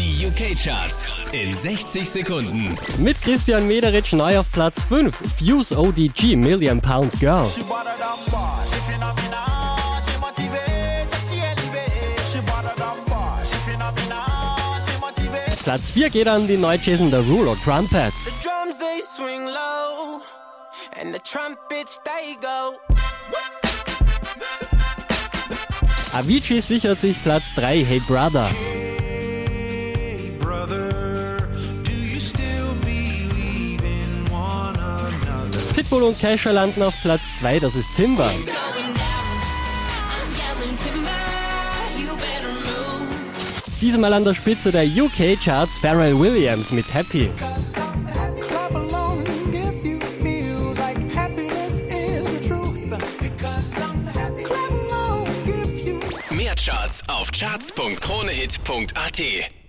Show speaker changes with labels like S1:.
S1: Die UK-Charts in 60 Sekunden.
S2: Mit Christian Mederitsch neu auf Platz 5. Fuse ODG Million Pound Girl. Platz 4 geht an die Neujason Derulo Trumpets.
S3: The drums they swing low, and the trumpets they go.
S2: Avicii sichert sich Platz 3 Hey Brother. Pitbull und Kesha landen auf Platz 2, das ist Timber. Diesmal an der Spitze der UK-Charts Pharrell Williams mit Happy.
S1: Mehr Charts auf charts.kronehit.at.